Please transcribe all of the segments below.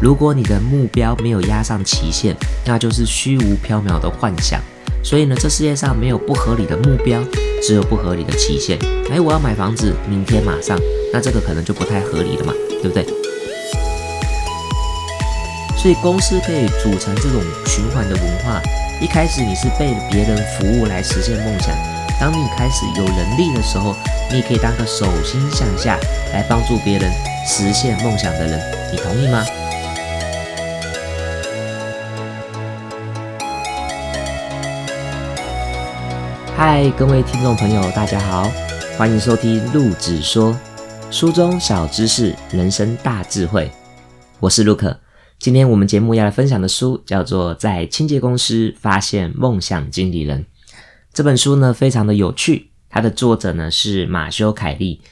如果你的目标没有压上期限，那就是虚无缥缈的幻想。所以呢，这世界上没有不合理的目标，只有不合理的期限。哎，我要买房子，明天马上，那这个可能就不太合理了嘛，对不对？所以公司可以组成这种循环的文化。一开始你是被别人服务来实现梦想，当你开始有能力的时候，你也可以当个手心向下来帮助别人实现梦想的人。你同意吗？嗨，各位听众朋友，大家好，欢迎收听陆子说书中小知识，人生大智慧。我是陆可。今天我们节目要来分享的书叫做《在清洁公司发现梦想经理人》。这本书呢非常的有趣，它的作者呢是马修凯利。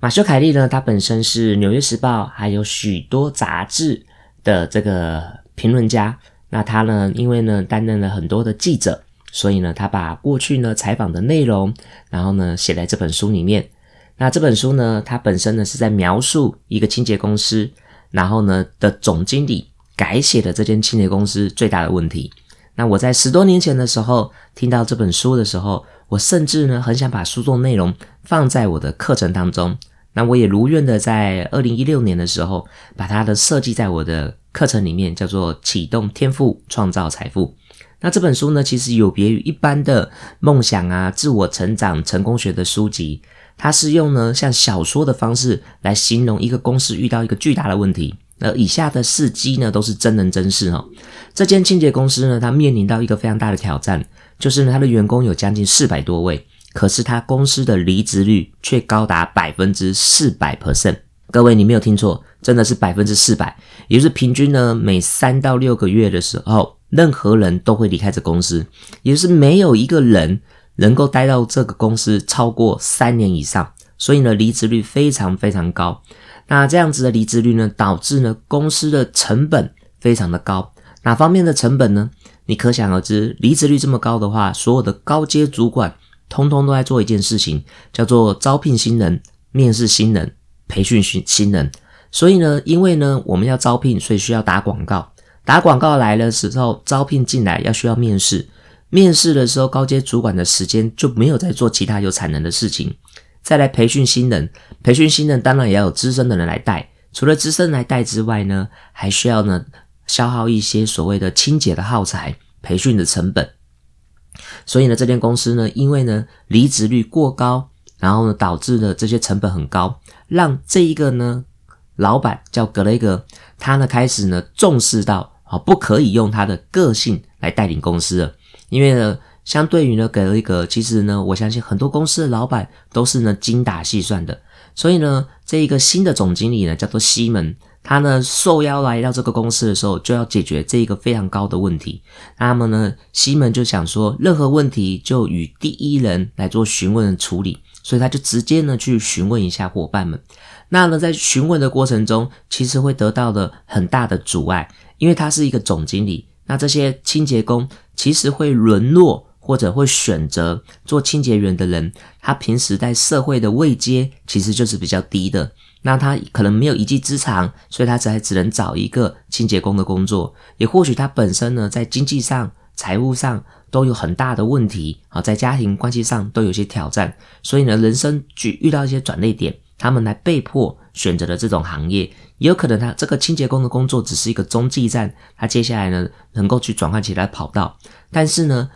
马修凯利呢，他本身是《纽约时报》还有许多杂志的这个评论家。那他呢，因为呢担任了很多的记者，所以呢他把过去呢采访的内容，然后呢写在这本书里面。那这本书呢，它本身呢是在描述一个清洁公司，然后呢的总经理。改写的这间清洁公司最大的问题。那我在十多年前的时候听到这本书的时候，我甚至呢很想把书中内容放在我的课程当中。那我也如愿的在二零一六年的时候把它的设计在我的课程里面，叫做启动天赋创造财富。那这本书呢，其实有别于一般的梦想啊、自我成长、成功学的书籍，它是用呢像小说的方式来形容一个公司遇到一个巨大的问题。那以下的事迹呢，都是真人真事哦。这间清洁公司呢，它面临到一个非常大的挑战，就是呢，它的员工有将近四百多位，可是它公司的离职率却高达百分之四百 percent。各位，你没有听错，真的是百分之四百，也就是平均呢，每三到六个月的时候，任何人都会离开这公司，也就是没有一个人能够待到这个公司超过三年以上，所以呢，离职率非常非常高。那这样子的离职率呢，导致呢公司的成本非常的高。哪方面的成本呢？你可想而知，离职率这么高的话，所有的高阶主管通通都在做一件事情，叫做招聘新人、面试新人、培训新新人。所以呢，因为呢我们要招聘，所以需要打广告。打广告来的时候，招聘进来要需要面试。面试的时候，高阶主管的时间就没有在做其他有产能的事情。再来培训新人，培训新人当然也要有资深的人来带。除了资深来带之外呢，还需要呢消耗一些所谓的清洁的耗材、培训的成本。所以呢，这间公司呢，因为呢离职率过高，然后呢导致了这些成本很高，让这一个呢老板叫格雷格，他呢开始呢重视到好不可以用他的个性来带领公司了，因为呢。相对于呢，给了一个，其实呢，我相信很多公司的老板都是呢精打细算的，所以呢，这一个新的总经理呢，叫做西门，他呢受邀来到这个公司的时候，就要解决这一个非常高的问题。那么呢，西门就想说，任何问题就与第一人来做询问处理，所以他就直接呢去询问一下伙伴们。那呢，在询问的过程中，其实会得到的很大的阻碍，因为他是一个总经理，那这些清洁工其实会沦落。或者会选择做清洁员的人，他平时在社会的位阶其实就是比较低的。那他可能没有一技之长，所以他才只能找一个清洁工的工作。也或许他本身呢，在经济上、财务上都有很大的问题啊，在家庭关系上都有些挑战。所以呢，人生去遇到一些转捩点，他们来被迫选择了这种行业。也有可能他这个清洁工的工作只是一个中继站，他接下来呢能够去转换其他跑道，但是呢。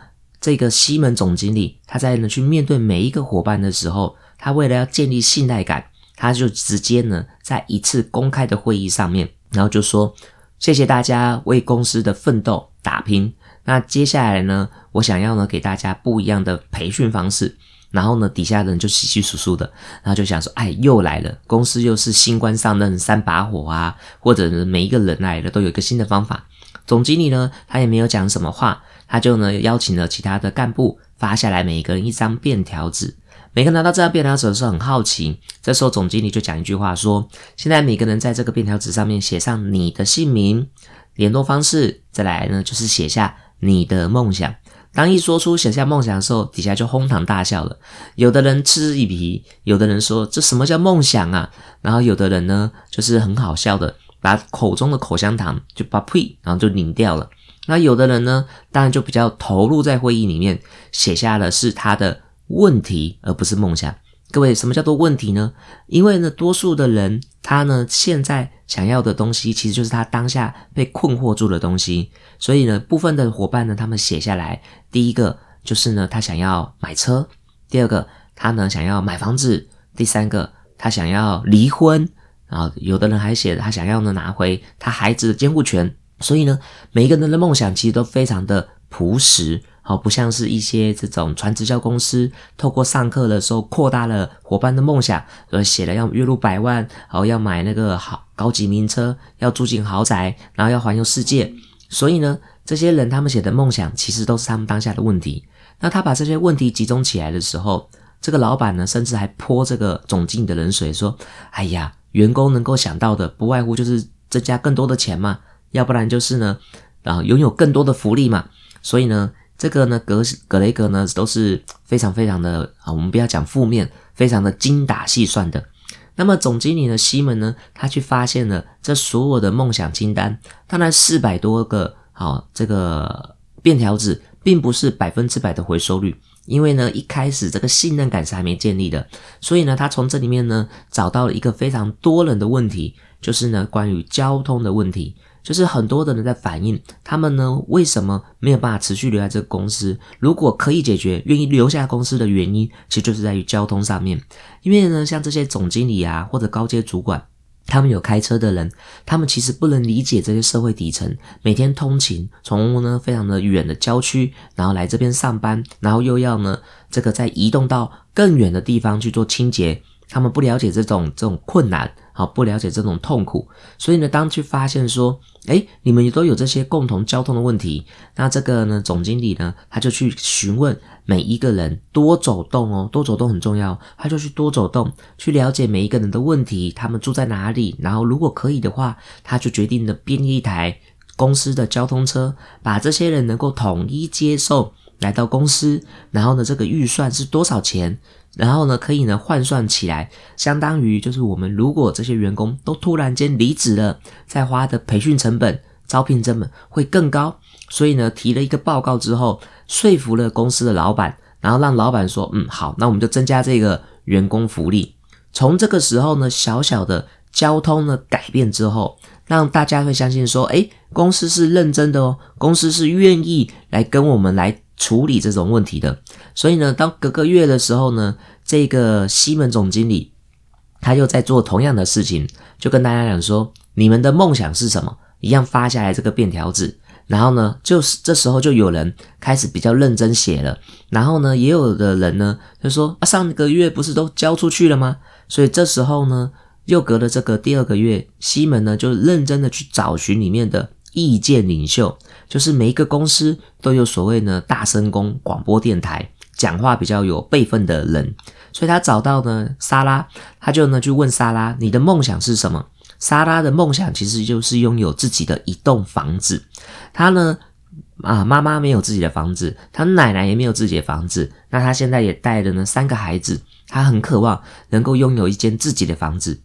这个西门总经理，他在呢去面对每一个伙伴的时候，他为了要建立信赖感，他就直接呢在一次公开的会议上面，然后就说：“谢谢大家为公司的奋斗打拼。那接下来呢，我想要呢给大家不一样的培训方式。然后呢，底下的人就稀稀疏疏的，然后就想说：哎，又来了，公司又是新官上任三把火啊，或者呢每一个人来了都有一个新的方法。总经理呢，他也没有讲什么话。”他就呢邀请了其他的干部发下来，每一个人一张便条纸。每个拿到这张便条纸的时候很好奇，这时候总经理就讲一句话说：“现在每个人在这个便条纸上面写上你的姓名、联络方式，再来呢就是写下你的梦想。”当一说出写下梦想的时候，底下就哄堂大笑了。有的人嗤之以鼻，有的人说：“这什么叫梦想啊？”然后有的人呢就是很好笑的。把口中的口香糖就把呸，然后就拧掉了。那有的人呢，当然就比较投入在会议里面，写下的是他的问题，而不是梦想。各位，什么叫做问题呢？因为呢，多数的人他呢现在想要的东西，其实就是他当下被困惑住的东西。所以呢，部分的伙伴呢，他们写下来，第一个就是呢，他想要买车；第二个，他呢想要买房子；第三个，他想要离婚。然后有的人还写他想要呢拿回他孩子的监护权。所以呢，每一个人的梦想其实都非常的朴实。好，不像是一些这种传直销公司，透过上课的时候扩大了伙伴的梦想，而写了要月入百万，然后要买那个好高级名车，要住进豪宅，然后要环游世界。所以呢，这些人他们写的梦想，其实都是他们当下的问题。那他把这些问题集中起来的时候，这个老板呢，甚至还泼这个总经理的冷水，说：“哎呀，员工能够想到的，不外乎就是增加更多的钱嘛，要不然就是呢，啊，拥有更多的福利嘛。所以呢。”这个呢，格格雷格呢都是非常非常的啊，我们不要讲负面，非常的精打细算的。那么总经理呢，西门呢，他去发现了这所有的梦想清单，当然四百多个好这个便条纸，并不是百分之百的回收率，因为呢一开始这个信任感是还没建立的，所以呢他从这里面呢找到了一个非常多人的问题，就是呢关于交通的问题。就是很多的人在反映，他们呢为什么没有办法持续留在这个公司？如果可以解决，愿意留下公司的原因，其实就是在于交通上面。因为呢，像这些总经理啊或者高阶主管，他们有开车的人，他们其实不能理解这些社会底层每天通勤，从呢非常的远的郊区，然后来这边上班，然后又要呢这个再移动到更远的地方去做清洁。他们不了解这种这种困难，好不了解这种痛苦，所以呢，当去发现说，哎，你们也都有这些共同交通的问题，那这个呢，总经理呢，他就去询问每一个人，多走动哦，多走动很重要，他就去多走动，去了解每一个人的问题，他们住在哪里，然后如果可以的话，他就决定的编一台公司的交通车，把这些人能够统一接受来到公司，然后呢，这个预算是多少钱？然后呢，可以呢换算起来，相当于就是我们如果这些员工都突然间离职了，再花的培训成本、招聘成本会更高。所以呢，提了一个报告之后，说服了公司的老板，然后让老板说：“嗯，好，那我们就增加这个员工福利。”从这个时候呢，小小的交通的改变之后，让大家会相信说：“诶，公司是认真的哦，公司是愿意来跟我们来。”处理这种问题的，所以呢，当隔个月的时候呢，这个西门总经理他又在做同样的事情，就跟大家讲说：“你们的梦想是什么？”一样发下来这个便条纸，然后呢，就是这时候就有人开始比较认真写了，然后呢，也有的人呢就说：“啊，上个月不是都交出去了吗？”所以这时候呢，又隔了这个第二个月，西门呢就认真的去找寻里面的。意见领袖就是每一个公司都有所谓呢大声公广播电台讲话比较有辈分的人，所以他找到呢莎拉，他就呢去问莎拉，你的梦想是什么？莎拉的梦想其实就是拥有自己的一栋房子。他呢啊妈妈没有自己的房子，他奶奶也没有自己的房子，那他现在也带着呢三个孩子，他很渴望能够拥有一间自己的房子。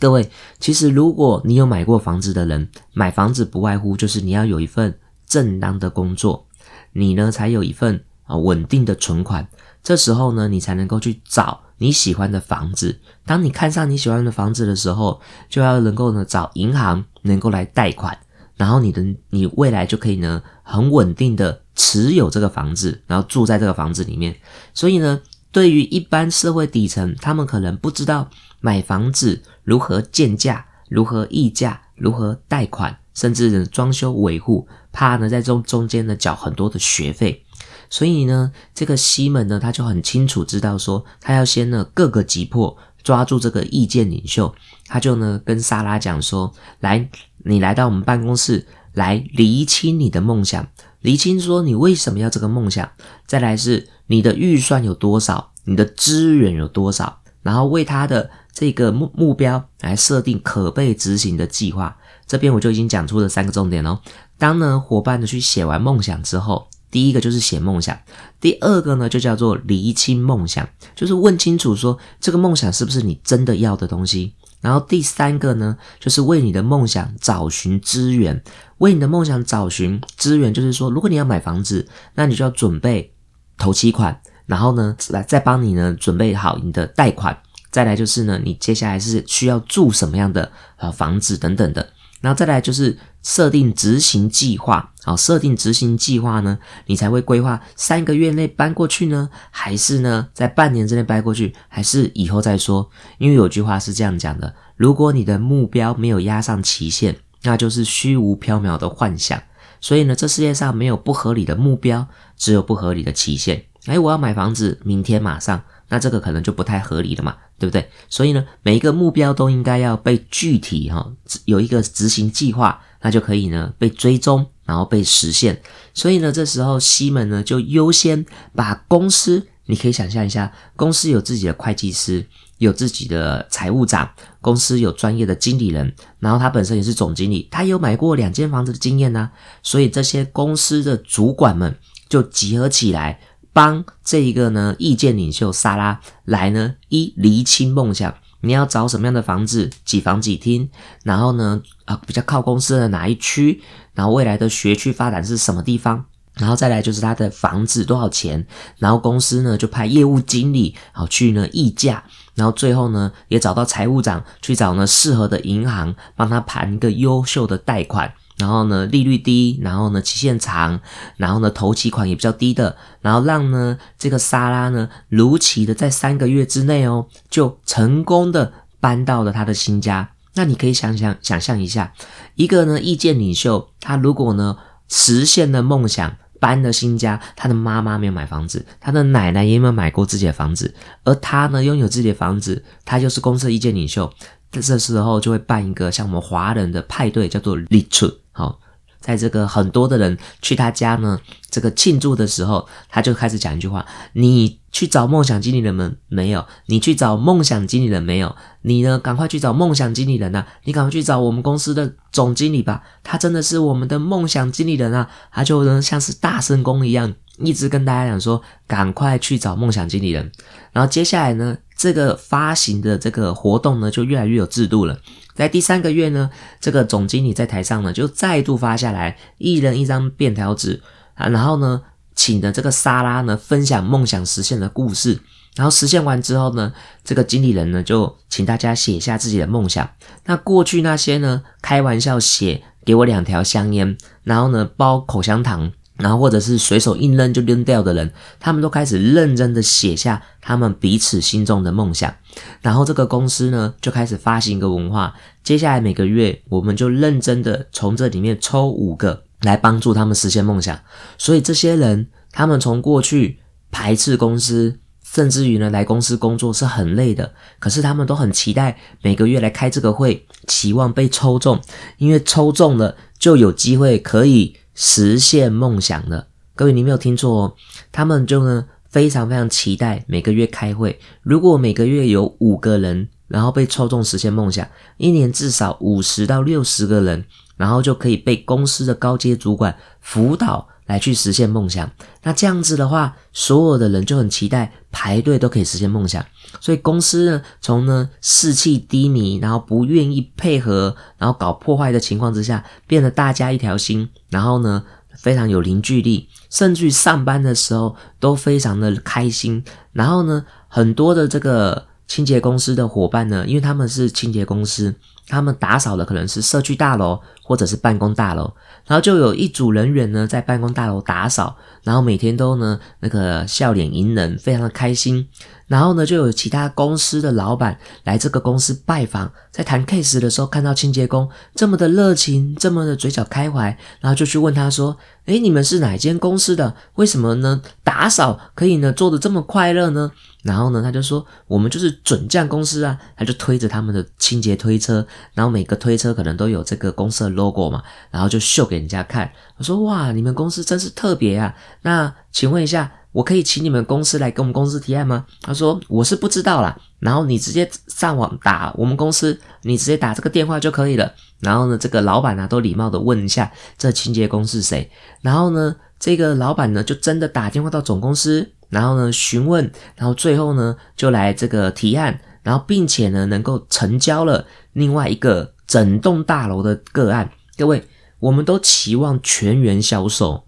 各位，其实如果你有买过房子的人，买房子不外乎就是你要有一份正当的工作，你呢才有一份啊稳定的存款，这时候呢你才能够去找你喜欢的房子。当你看上你喜欢的房子的时候，就要能够呢找银行能够来贷款，然后你的你未来就可以呢很稳定的持有这个房子，然后住在这个房子里面。所以呢，对于一般社会底层，他们可能不知道。买房子如何建价，如何议价，如何贷款，甚至装修维护，怕呢在中中间呢缴很多的学费，所以呢，这个西门呢他就很清楚知道说，他要先呢各个击破，抓住这个意见领袖，他就呢跟莎拉讲说，来，你来到我们办公室来厘清你的梦想，厘清说你为什么要这个梦想，再来是你的预算有多少，你的资源有多少，然后为他的。这个目目标来设定可被执行的计划，这边我就已经讲出了三个重点哦。当呢伙伴呢去写完梦想之后，第一个就是写梦想，第二个呢就叫做厘清梦想，就是问清楚说这个梦想是不是你真的要的东西。然后第三个呢，就是为你的梦想找寻资源。为你的梦想找寻资源，就是说，如果你要买房子，那你就要准备头期款，然后呢，来再帮你呢准备好你的贷款。再来就是呢，你接下来是需要住什么样的呃房子等等的。然后再来就是设定执行计划，好，设定执行计划呢，你才会规划三个月内搬过去呢，还是呢在半年之内搬过去，还是以后再说？因为有句话是这样讲的：如果你的目标没有压上期限，那就是虚无缥缈的幻想。所以呢，这世界上没有不合理的目标，只有不合理的期限。哎，我要买房子，明天马上。那这个可能就不太合理了嘛，对不对？所以呢，每一个目标都应该要被具体哈，有一个执行计划，那就可以呢被追踪，然后被实现。所以呢，这时候西门呢就优先把公司，你可以想象一下，公司有自己的会计师，有自己的财务长，公司有专业的经理人，然后他本身也是总经理，他有买过两间房子的经验呢。所以这些公司的主管们就集合起来。帮这一个呢意见领袖萨拉来呢一厘清梦想，你要找什么样的房子，几房几厅，然后呢啊比较靠公司的哪一区，然后未来的学区发展是什么地方，然后再来就是他的房子多少钱，然后公司呢就派业务经理好去呢议价，然后最后呢也找到财务长去找呢适合的银行帮他盘一个优秀的贷款。然后呢，利率低，然后呢，期限长，然后呢，投期款也比较低的，然后让呢这个莎拉呢如期的在三个月之内哦，就成功的搬到了他的新家。那你可以想想想象一下，一个呢意见领袖，他如果呢实现了梦想，搬了新家，他的妈妈没有买房子，他的奶奶也没有买过自己的房子，而他呢拥有自己的房子，他就是公司的意见领袖。这时候就会办一个像我们华人的派对，叫做立春。好，在这个很多的人去他家呢，这个庆祝的时候，他就开始讲一句话：你去找梦想经理人们没有？你去找梦想经理人没有？你呢，赶快去找梦想经理人呐！你赶快去找我们公司的总经理吧，他真的是我们的梦想经理人啊！他就能像是大圣公一样。一直跟大家讲说，赶快去找梦想经理人。然后接下来呢，这个发行的这个活动呢，就越来越有制度了。在第三个月呢，这个总经理在台上呢，就再度发下来一人一张便条纸啊，然后呢，请的这个莎拉呢，分享梦想实现的故事。然后实现完之后呢，这个经理人呢，就请大家写下自己的梦想。那过去那些呢，开玩笑写给我两条香烟，然后呢，包口香糖。然后或者是随手一扔就扔掉的人，他们都开始认真的写下他们彼此心中的梦想。然后这个公司呢就开始发行一个文化，接下来每个月我们就认真的从这里面抽五个来帮助他们实现梦想。所以这些人，他们从过去排斥公司，甚至于呢来公司工作是很累的，可是他们都很期待每个月来开这个会，期望被抽中，因为抽中了就有机会可以。实现梦想了各位，你没有听错哦，他们就呢非常非常期待每个月开会。如果每个月有五个人，然后被抽中实现梦想，一年至少五十到六十个人，然后就可以被公司的高阶主管辅导。来去实现梦想，那这样子的话，所有的人就很期待排队都可以实现梦想。所以公司呢，从呢士气低迷，然后不愿意配合，然后搞破坏的情况之下，变得大家一条心，然后呢非常有凝聚力，甚至上班的时候都非常的开心。然后呢，很多的这个清洁公司的伙伴呢，因为他们是清洁公司。他们打扫的可能是社区大楼或者是办公大楼，然后就有一组人员呢在办公大楼打扫，然后每天都呢那个笑脸迎人，非常的开心。然后呢就有其他公司的老板来这个公司拜访，在谈 case 的时候看到清洁工这么的热情，这么的嘴角开怀，然后就去问他说：“诶，你们是哪间公司的？为什么呢打扫可以呢做的这么快乐呢？”然后呢他就说：“我们就是准将公司啊。”他就推着他们的清洁推车。然后每个推车可能都有这个公司的 logo 嘛，然后就秀给人家看。我说哇，你们公司真是特别啊！那请问一下，我可以请你们公司来给我们公司提案吗？他说我是不知道啦。然后你直接上网打我们公司，你直接打这个电话就可以了。然后呢，这个老板呢都礼貌的问一下这清洁工是谁。然后呢，这个老板呢就真的打电话到总公司，然后呢询问，然后最后呢就来这个提案。然后并且呢能够成交了另外一个整栋大楼的个案。各位，我们都期望全员销售，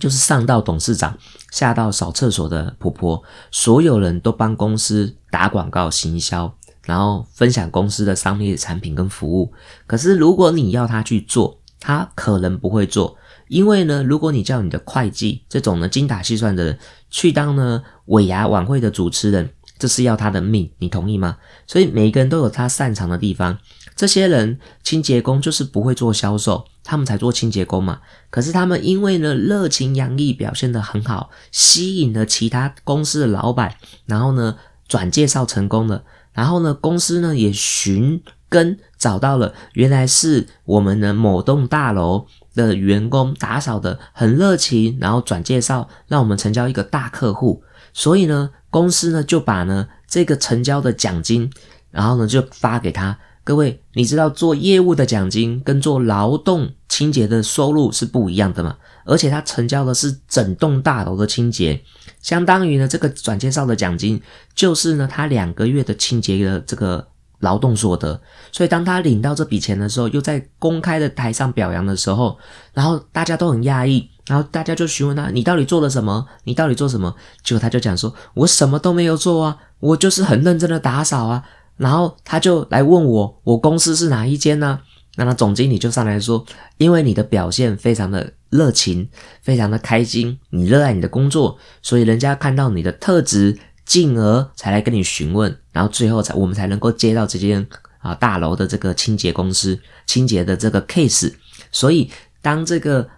就是上到董事长，下到扫厕所的婆婆，所有人都帮公司打广告行销，然后分享公司的商业产品跟服务。可是如果你要他去做，他可能不会做，因为呢，如果你叫你的会计这种呢精打细算的人去当呢尾牙晚会的主持人，这是要他的命，你同意吗？所以每一个人都有他擅长的地方。这些人清洁工就是不会做销售，他们才做清洁工嘛。可是他们因为呢热情洋溢，表现得很好，吸引了其他公司的老板，然后呢转介绍成功了，然后呢公司呢也寻根找到了，原来是我们的某栋大楼的员工打扫的很热情，然后转介绍让我们成交一个大客户，所以呢公司呢就把呢这个成交的奖金，然后呢就发给他。各位，你知道做业务的奖金跟做劳动清洁的收入是不一样的吗？而且他成交的是整栋大楼的清洁，相当于呢这个转介绍的奖金就是呢他两个月的清洁的这个劳动所得。所以当他领到这笔钱的时候，又在公开的台上表扬的时候，然后大家都很讶异，然后大家就询问他：你到底做了什么？你到底做什么？结果他就讲说：我什么都没有做啊，我就是很认真的打扫啊。然后他就来问我，我公司是哪一间呢？那他总经理就上来说，因为你的表现非常的热情，非常的开心，你热爱你的工作，所以人家看到你的特质，进而才来跟你询问，然后最后才我们才能够接到这间啊大楼的这个清洁公司清洁的这个 case。所以当这个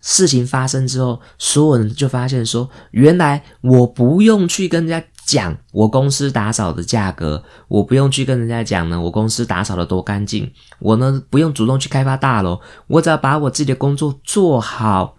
事情发生之后，所有人就发现说，原来我不用去跟人家。讲我公司打扫的价格，我不用去跟人家讲呢。我公司打扫的多干净，我呢不用主动去开发大楼，我只要把我自己的工作做好，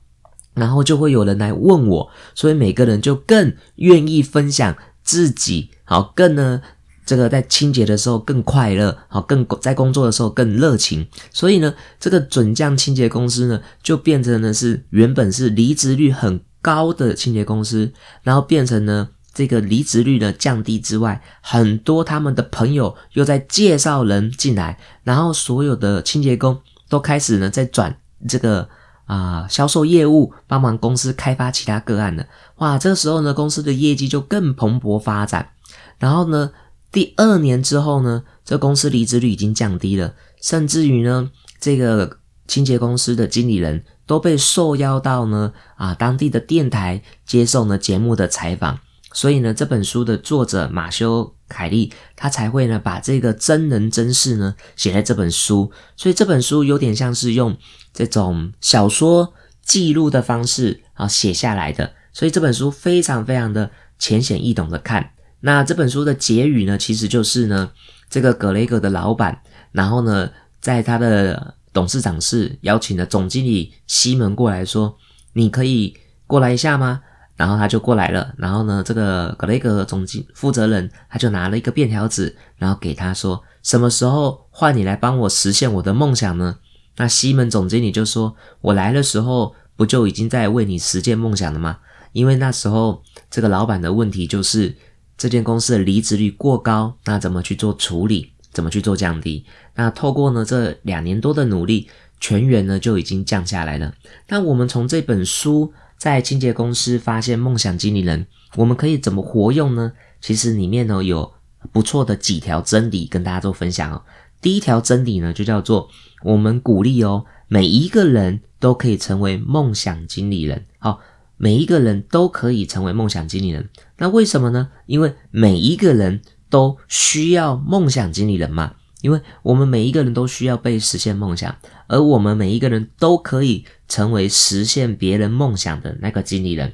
然后就会有人来问我，所以每个人就更愿意分享自己，好更呢这个在清洁的时候更快乐，好更在工作的时候更热情。所以呢，这个准将清洁公司呢就变成呢是原本是离职率很高的清洁公司，然后变成呢。这个离职率呢降低之外，很多他们的朋友又在介绍人进来，然后所有的清洁工都开始呢在转这个啊销售业务，帮忙公司开发其他个案了。哇，这个时候呢公司的业绩就更蓬勃发展。然后呢第二年之后呢，这公司离职率已经降低了，甚至于呢这个清洁公司的经理人都被受邀到呢啊当地的电台接受呢节目的采访。所以呢，这本书的作者马修凯利，他才会呢把这个真人真事呢写在这本书。所以这本书有点像是用这种小说记录的方式啊写下来的。所以这本书非常非常的浅显易懂的看。那这本书的结语呢，其实就是呢，这个格雷格的老板，然后呢，在他的董事长室邀请了总经理西门过来说：“你可以过来一下吗？”然后他就过来了，然后呢，这个格雷格总经负责人他就拿了一个便条纸，然后给他说：“什么时候换你来帮我实现我的梦想呢？”那西门总经理就说：“我来的时候不就已经在为你实现梦想了吗？因为那时候这个老板的问题就是这间公司的离职率过高，那怎么去做处理？怎么去做降低？那透过呢这两年多的努力，全员呢就已经降下来了。那我们从这本书。在清洁公司发现梦想经理人，我们可以怎么活用呢？其实里面呢有不错的几条真理跟大家做分享哦。第一条真理呢就叫做我们鼓励哦，每一个人都可以成为梦想经理人。好，每一个人都可以成为梦想经理人。那为什么呢？因为每一个人都需要梦想经理人嘛。因为我们每一个人都需要被实现梦想，而我们每一个人都可以成为实现别人梦想的那个经理人。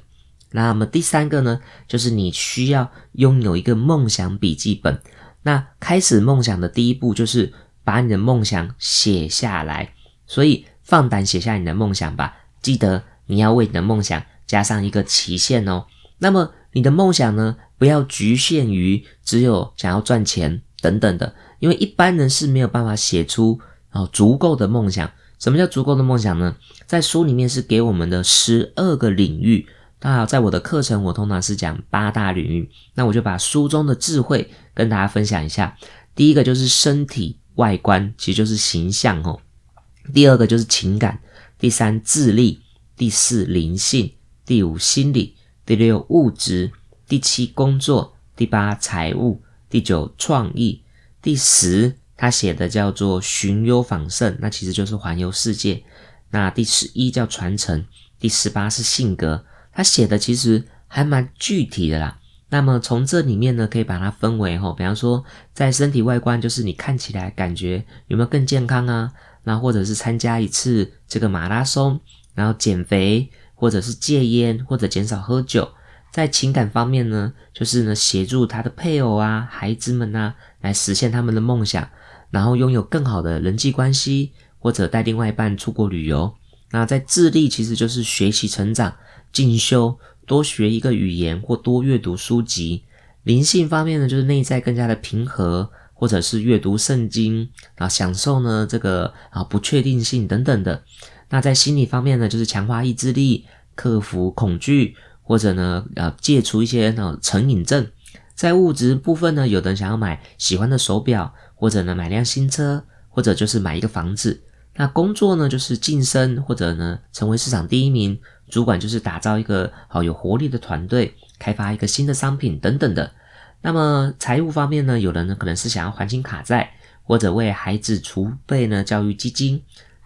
那么第三个呢，就是你需要拥有一个梦想笔记本。那开始梦想的第一步就是把你的梦想写下来。所以放胆写下你的梦想吧，记得你要为你的梦想加上一个期限哦。那么你的梦想呢，不要局限于只有想要赚钱等等的。因为一般人是没有办法写出啊足够的梦想。什么叫足够的梦想呢？在书里面是给我们的十二个领域，那在我的课程，我通常是讲八大领域，那我就把书中的智慧跟大家分享一下。第一个就是身体外观，其实就是形象哦。第二个就是情感，第三智力，第四灵性，第五心理，第六物质，第七工作，第八财务，第九创意，第十他写的叫做寻幽访胜，那其实就是环游世界。那第十一叫传承，第十八是性格。他写的其实还蛮具体的啦。那么从这里面呢，可以把它分为吼，比方说在身体外观，就是你看起来感觉有没有更健康啊？那或者是参加一次这个马拉松，然后减肥，或者是戒烟，或者减少喝酒。在情感方面呢，就是呢协助他的配偶啊、孩子们啊，来实现他们的梦想，然后拥有更好的人际关系，或者带另外一半出国旅游。那在智力，其实就是学习成长。进修，多学一个语言或多阅读书籍。灵性方面呢，就是内在更加的平和，或者是阅读圣经啊，享受呢这个啊不确定性等等的。那在心理方面呢，就是强化意志力，克服恐惧，或者呢呃戒除一些那种成瘾症。在物质部分呢，有的人想要买喜欢的手表，或者呢买辆新车，或者就是买一个房子。那工作呢，就是晋升，或者呢成为市场第一名。主管就是打造一个好有活力的团队，开发一个新的商品等等的。那么财务方面呢，有人呢可能是想要还清卡债，或者为孩子储备呢教育基金，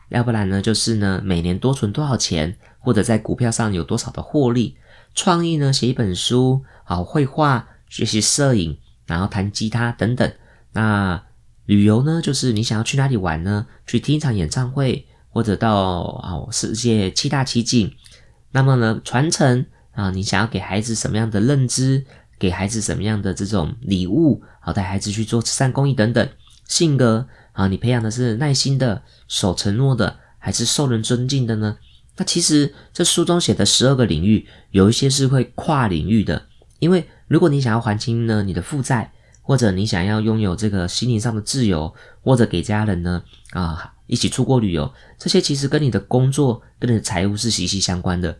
要不然呢就是呢每年多存多少钱，或者在股票上有多少的获利。创意呢写一本书，好绘画、学习摄影，然后弹吉他等等。那旅游呢，就是你想要去哪里玩呢？去听一场演唱会，或者到哦世界七大奇景。那么呢，传承啊，你想要给孩子什么样的认知，给孩子什么样的这种礼物，好带孩子去做慈善公益等等。性格啊，你培养的是耐心的、守承诺的，还是受人尊敬的呢？那其实这书中写的十二个领域，有一些是会跨领域的。因为如果你想要还清呢你的负债，或者你想要拥有这个心灵上的自由，或者给家人呢啊一起出国旅游，这些其实跟你的工作、跟你的财务是息息相关的。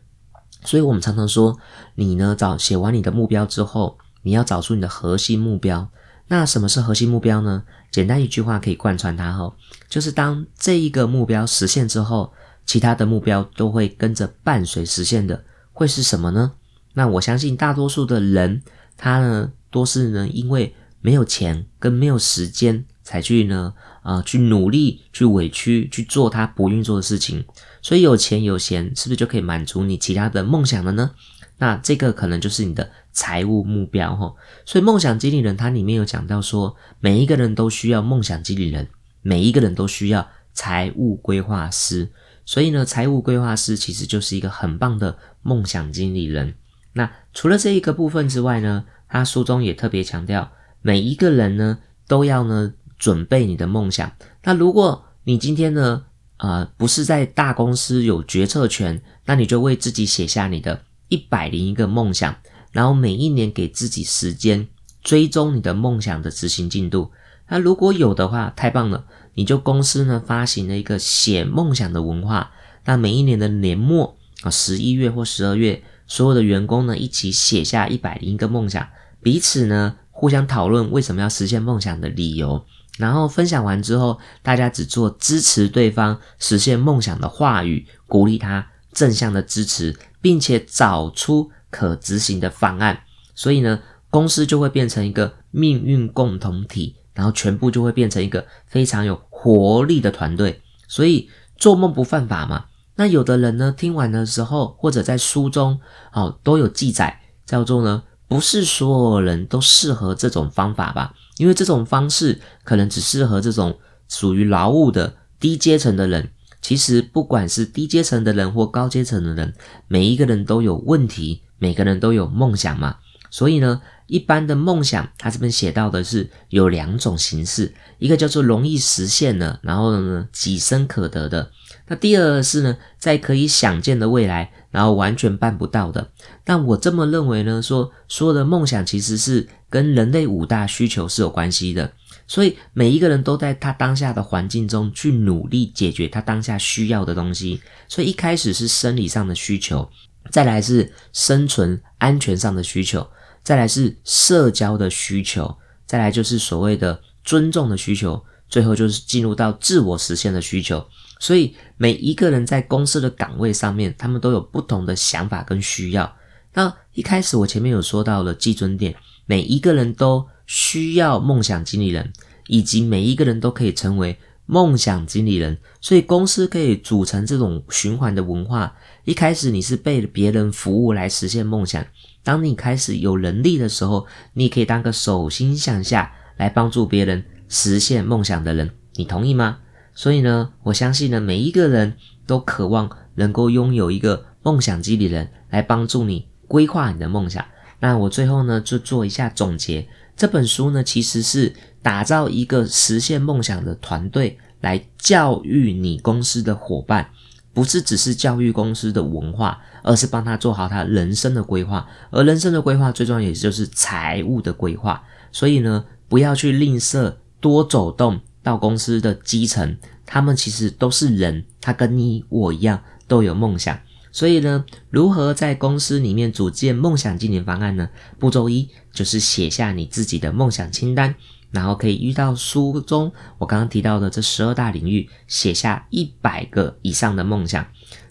所以，我们常常说，你呢找写完你的目标之后，你要找出你的核心目标。那什么是核心目标呢？简单一句话可以贯穿它哈，就是当这一个目标实现之后，其他的目标都会跟着伴随实现的，会是什么呢？那我相信大多数的人，他呢都是呢因为没有钱跟没有时间。才去呢，啊，去努力，去委屈，去做他不愿做的事情。所以有钱有闲，是不是就可以满足你其他的梦想了呢？那这个可能就是你的财务目标哈。所以梦想经理人他里面有讲到说，每一个人都需要梦想经理人，每一个人都需要财务规划师。所以呢，财务规划师其实就是一个很棒的梦想经理人。那除了这一个部分之外呢，他书中也特别强调，每一个人呢都要呢。准备你的梦想。那如果你今天呢，呃，不是在大公司有决策权，那你就为自己写下你的一百零一个梦想，然后每一年给自己时间追踪你的梦想的执行进度。那如果有的话，太棒了，你就公司呢发行了一个写梦想的文化。那每一年的年末啊，十一月或十二月，所有的员工呢一起写下一百零一个梦想，彼此呢互相讨论为什么要实现梦想的理由。然后分享完之后，大家只做支持对方实现梦想的话语，鼓励他正向的支持，并且找出可执行的方案。所以呢，公司就会变成一个命运共同体，然后全部就会变成一个非常有活力的团队。所以做梦不犯法嘛？那有的人呢，听完的时候，或者在书中哦都有记载，叫做呢，不是所有人都适合这种方法吧？因为这种方式可能只适合这种属于劳务的低阶层的人。其实不管是低阶层的人或高阶层的人，每一个人都有问题，每个人都有梦想嘛。所以呢，一般的梦想，他这边写到的是有两种形式，一个叫做容易实现的，然后呢，己生可得的。那第二个是呢，在可以想见的未来，然后完全办不到的。但我这么认为呢，说所有的梦想其实是跟人类五大需求是有关系的。所以每一个人都在他当下的环境中去努力解决他当下需要的东西。所以一开始是生理上的需求，再来是生存安全上的需求，再来是社交的需求，再来就是所谓的尊重的需求，最后就是进入到自我实现的需求。所以每一个人在公司的岗位上面，他们都有不同的想法跟需要。那一开始我前面有说到了基准点，每一个人都需要梦想经理人，以及每一个人都可以成为梦想经理人。所以公司可以组成这种循环的文化。一开始你是被别人服务来实现梦想，当你开始有能力的时候，你可以当个手心向下来帮助别人实现梦想的人。你同意吗？所以呢，我相信呢，每一个人都渴望能够拥有一个梦想激励人来帮助你规划你的梦想。那我最后呢，就做一下总结。这本书呢，其实是打造一个实现梦想的团队，来教育你公司的伙伴，不是只是教育公司的文化，而是帮他做好他人生的规划。而人生的规划最重要，也就是财务的规划。所以呢，不要去吝啬，多走动。到公司的基层，他们其实都是人，他跟你我一样都有梦想。所以呢，如何在公司里面组建梦想经营方案呢？步骤一就是写下你自己的梦想清单，然后可以遇到书中我刚刚提到的这十二大领域，写下一百个以上的梦想。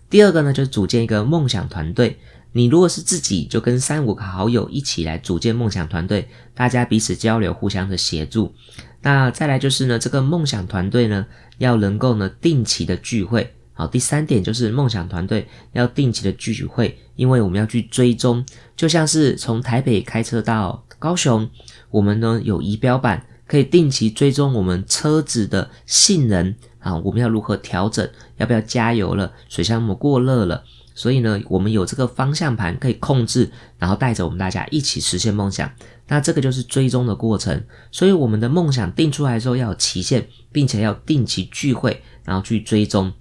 第二个呢，就是组建一个梦想团队。你如果是自己，就跟三五个好友一起来组建梦想团队，大家彼此交流，互相的协助。那再来就是呢，这个梦想团队呢，要能够呢定期的聚会。好，第三点就是梦想团队要定期的聚会，因为我们要去追踪，就像是从台北开车到高雄，我们呢有仪表板可以定期追踪我们车子的性能啊，我们要如何调整，要不要加油了，水箱膜过热了。所以呢，我们有这个方向盘可以控制，然后带着我们大家一起实现梦想。那这个就是追踪的过程。所以我们的梦想定出来之后要有期限，并且要定期聚会，然后去追踪，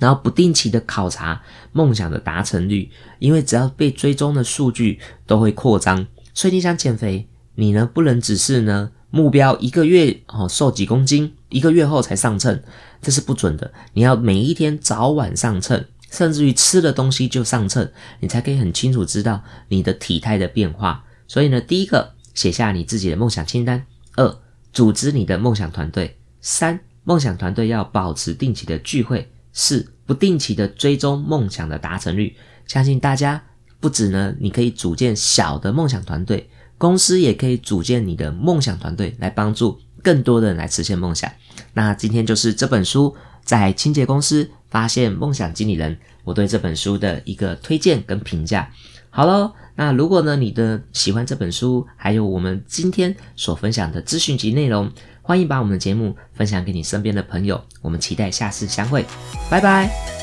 然后不定期的考察梦想的达成率。因为只要被追踪的数据都会扩张。所以你想减肥，你呢不能只是呢目标一个月哦瘦几公斤，一个月后才上秤，这是不准的。你要每一天早晚上秤。甚至于吃的东西就上秤，你才可以很清楚知道你的体态的变化。所以呢，第一个写下你自己的梦想清单；二，组织你的梦想团队；三，梦想团队要保持定期的聚会；四，不定期的追踪梦想的达成率。相信大家不止呢，你可以组建小的梦想团队，公司也可以组建你的梦想团队，来帮助更多的人来实现梦想。那今天就是这本书在清洁公司。发现梦想经理人，我对这本书的一个推荐跟评价。好喽，那如果呢你的喜欢这本书，还有我们今天所分享的资讯及内容，欢迎把我们的节目分享给你身边的朋友。我们期待下次相会，拜拜。